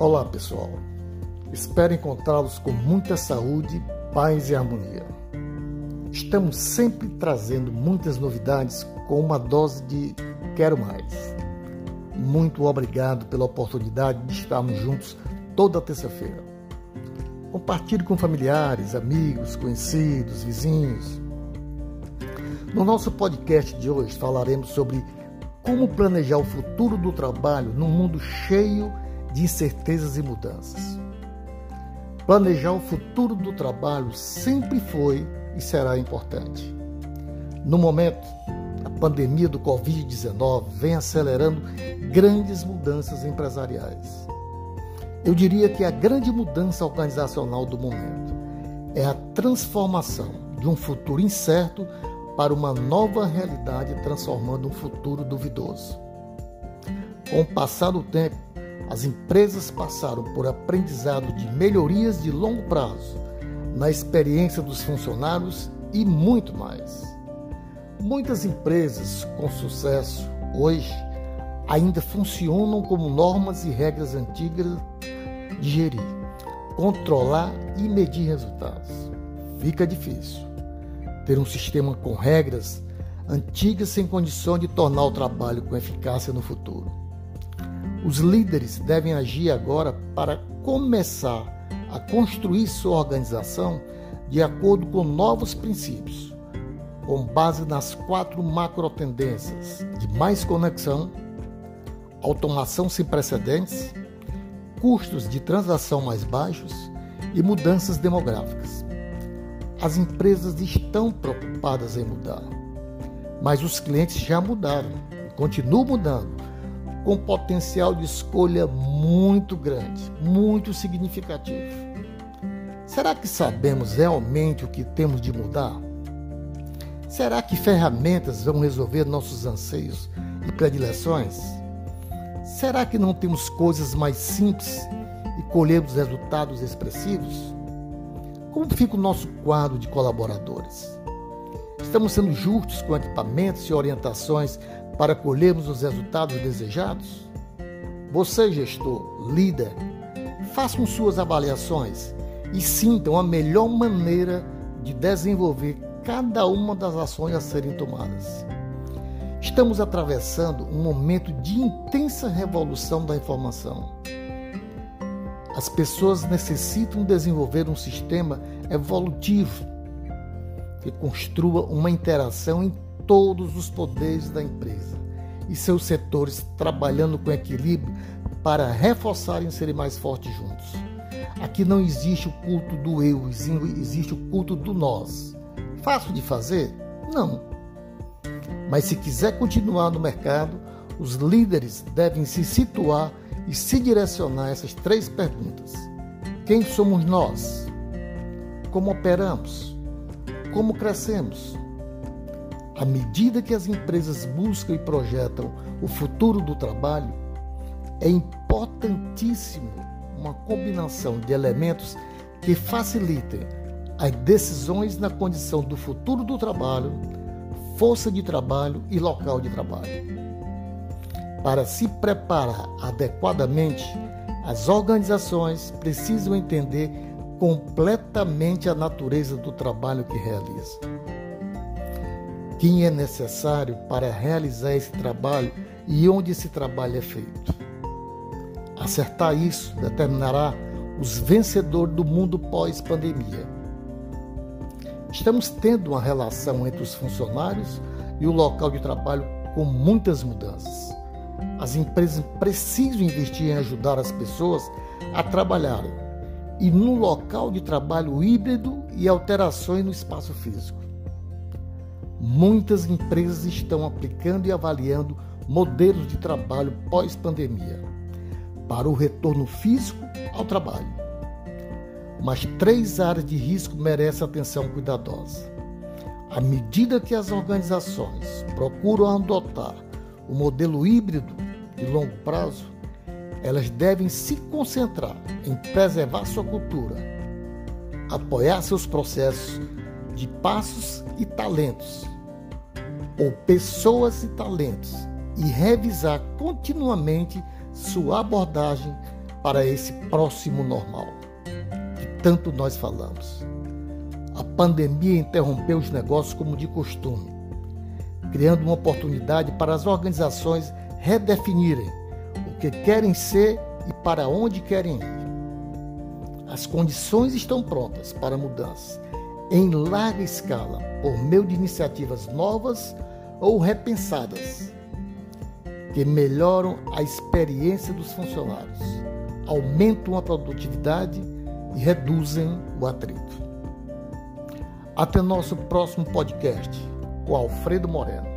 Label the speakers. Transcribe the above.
Speaker 1: Olá, pessoal. Espero encontrá-los com muita saúde, paz e harmonia. Estamos sempre trazendo muitas novidades com uma dose de quero mais. Muito obrigado pela oportunidade de estarmos juntos toda terça-feira. Compartilhe com familiares, amigos, conhecidos, vizinhos. No nosso podcast de hoje falaremos sobre como planejar o futuro do trabalho num mundo cheio de incertezas e mudanças. Planejar o futuro do trabalho sempre foi e será importante. No momento, a pandemia do Covid-19 vem acelerando grandes mudanças empresariais. Eu diria que a grande mudança organizacional do momento é a transformação de um futuro incerto para uma nova realidade, transformando um futuro duvidoso. Com o passar do tempo, as empresas passaram por aprendizado de melhorias de longo prazo na experiência dos funcionários e muito mais. Muitas empresas com sucesso hoje ainda funcionam como normas e regras antigas de gerir, controlar e medir resultados. Fica difícil ter um sistema com regras antigas sem condição de tornar o trabalho com eficácia no futuro. Os líderes devem agir agora para começar a construir sua organização de acordo com novos princípios, com base nas quatro macro tendências de mais conexão, automação sem precedentes, custos de transação mais baixos e mudanças demográficas. As empresas estão preocupadas em mudar, mas os clientes já mudaram e continuam mudando com potencial de escolha muito grande, muito significativo. Será que sabemos realmente o que temos de mudar? Será que ferramentas vão resolver nossos anseios e predileções? Será que não temos coisas mais simples e colhemos resultados expressivos? Como fica o nosso quadro de colaboradores? Estamos sendo justos com equipamentos e orientações para colhermos os resultados desejados? Você, gestor, líder, façam suas avaliações e sintam a melhor maneira de desenvolver cada uma das ações a serem tomadas. Estamos atravessando um momento de intensa revolução da informação. As pessoas necessitam desenvolver um sistema evolutivo que construa uma interação em todos os poderes da empresa e seus setores trabalhando com equilíbrio para reforçarem e serem mais fortes juntos. Aqui não existe o culto do eu, existe o culto do nós. Fácil de fazer? Não. Mas se quiser continuar no mercado, os líderes devem se situar e se direcionar a essas três perguntas: Quem somos nós? Como operamos? Como crescemos? À medida que as empresas buscam e projetam o futuro do trabalho, é importantíssimo uma combinação de elementos que facilitem as decisões na condição do futuro do trabalho, força de trabalho e local de trabalho. Para se preparar adequadamente, as organizações precisam entender completamente a natureza do trabalho que realizam quem é necessário para realizar esse trabalho e onde esse trabalho é feito. Acertar isso determinará os vencedores do mundo pós-pandemia. Estamos tendo uma relação entre os funcionários e o local de trabalho com muitas mudanças. As empresas precisam investir em ajudar as pessoas a trabalharem e no local de trabalho híbrido e alterações no espaço físico. Muitas empresas estão aplicando e avaliando modelos de trabalho pós-pandemia para o retorno físico ao trabalho. Mas três áreas de risco merecem atenção cuidadosa. À medida que as organizações procuram adotar o modelo híbrido de longo prazo, elas devem se concentrar em preservar sua cultura, apoiar seus processos de passos e talentos, ou pessoas e talentos, e revisar continuamente sua abordagem para esse próximo normal que tanto nós falamos. A pandemia interrompeu os negócios como de costume, criando uma oportunidade para as organizações redefinirem o que querem ser e para onde querem ir. As condições estão prontas para mudanças em larga escala por meio de iniciativas novas ou repensadas que melhoram a experiência dos funcionários, aumentam a produtividade e reduzem o atrito. Até nosso próximo podcast com Alfredo Moreno.